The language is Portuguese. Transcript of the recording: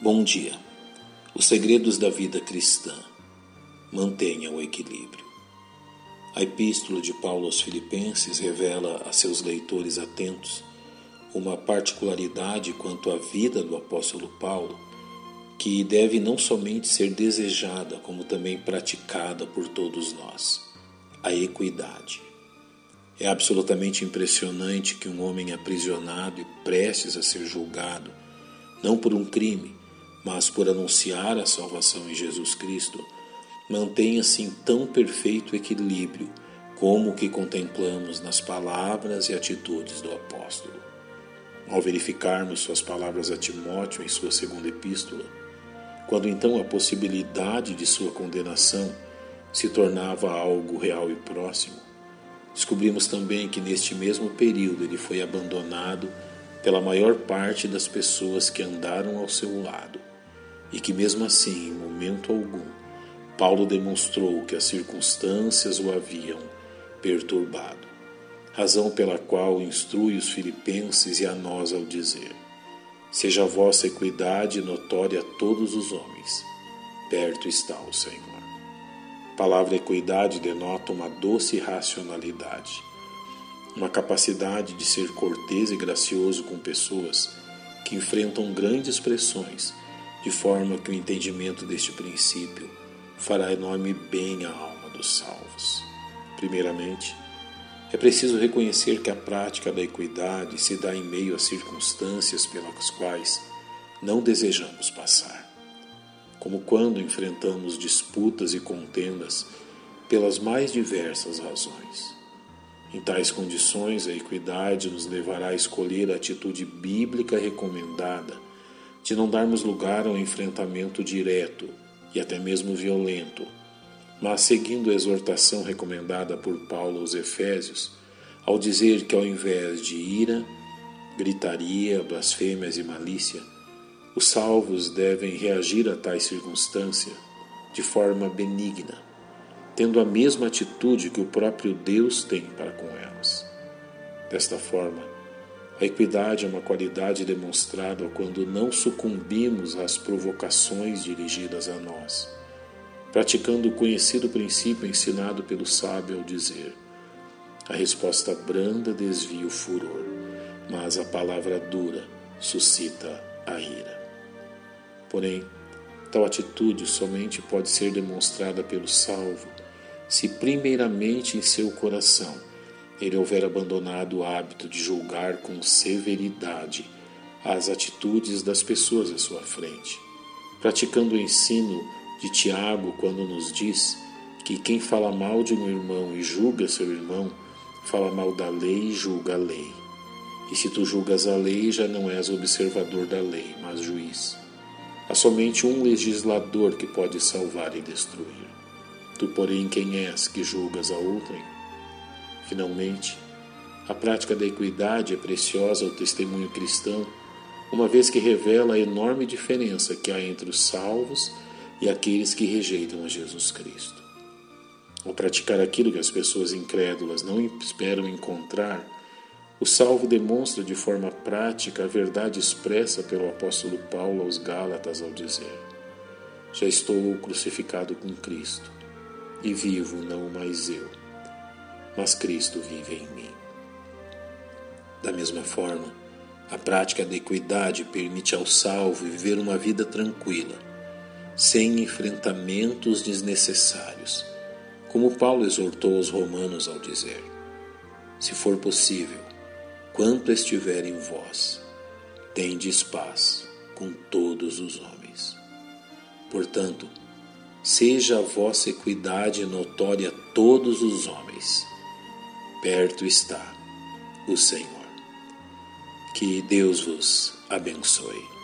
Bom dia. Os segredos da vida cristã. Mantenha o equilíbrio. A epístola de Paulo aos Filipenses revela a seus leitores atentos uma particularidade quanto à vida do apóstolo Paulo, que deve não somente ser desejada, como também praticada por todos nós: a equidade. É absolutamente impressionante que um homem aprisionado e prestes a ser julgado, não por um crime, mas por anunciar a salvação em Jesus Cristo, mantém assim tão perfeito equilíbrio como o que contemplamos nas palavras e atitudes do apóstolo. Ao verificarmos suas palavras a Timóteo em sua segunda epístola, quando então a possibilidade de sua condenação se tornava algo real e próximo, descobrimos também que neste mesmo período ele foi abandonado pela maior parte das pessoas que andaram ao seu lado e que, mesmo assim, em momento algum, Paulo demonstrou que as circunstâncias o haviam perturbado, razão pela qual instrui os filipenses e a nós ao dizer: Seja a vossa equidade notória a todos os homens, perto está o Senhor. A palavra equidade denota uma doce racionalidade, uma capacidade de ser cortês e gracioso com pessoas que enfrentam grandes pressões de forma que o entendimento deste princípio fará enorme bem à alma dos salvos. Primeiramente, é preciso reconhecer que a prática da equidade se dá em meio a circunstâncias pelas quais não desejamos passar, como quando enfrentamos disputas e contendas pelas mais diversas razões. Em tais condições, a equidade nos levará a escolher a atitude bíblica recomendada de não darmos lugar ao enfrentamento direto e até mesmo violento, mas seguindo a exortação recomendada por Paulo aos Efésios, ao dizer que ao invés de ira, gritaria, blasfêmias e malícia, os salvos devem reagir a tais circunstâncias de forma benigna, tendo a mesma atitude que o próprio Deus tem para com elas. Desta forma, a equidade é uma qualidade demonstrada quando não sucumbimos às provocações dirigidas a nós, praticando o conhecido princípio ensinado pelo sábio ao dizer: a resposta branda desvia o furor, mas a palavra dura suscita a ira. Porém, tal atitude somente pode ser demonstrada pelo salvo se, primeiramente, em seu coração ele houver abandonado o hábito de julgar com severidade as atitudes das pessoas à sua frente, praticando o ensino de Tiago quando nos diz que quem fala mal de um irmão e julga seu irmão, fala mal da lei e julga a lei. E se tu julgas a lei, já não és observador da lei, mas juiz. Há somente um legislador que pode salvar e destruir. Tu, porém, quem és que julgas a outrem? Finalmente, a prática da equidade é preciosa ao testemunho cristão, uma vez que revela a enorme diferença que há entre os salvos e aqueles que rejeitam a Jesus Cristo. Ao praticar aquilo que as pessoas incrédulas não esperam encontrar, o salvo demonstra de forma prática a verdade expressa pelo apóstolo Paulo aos Gálatas ao dizer: Já estou crucificado com Cristo, e vivo não mais eu, mas Cristo vive em mim. Da mesma forma, a prática da equidade permite ao salvo viver uma vida tranquila, sem enfrentamentos desnecessários, como Paulo exortou os romanos ao dizer: Se for possível, quanto estiver em vós, tendes paz com todos os homens. Portanto, seja a vossa equidade notória a todos os homens perto está o Senhor. Que Deus vos abençoe.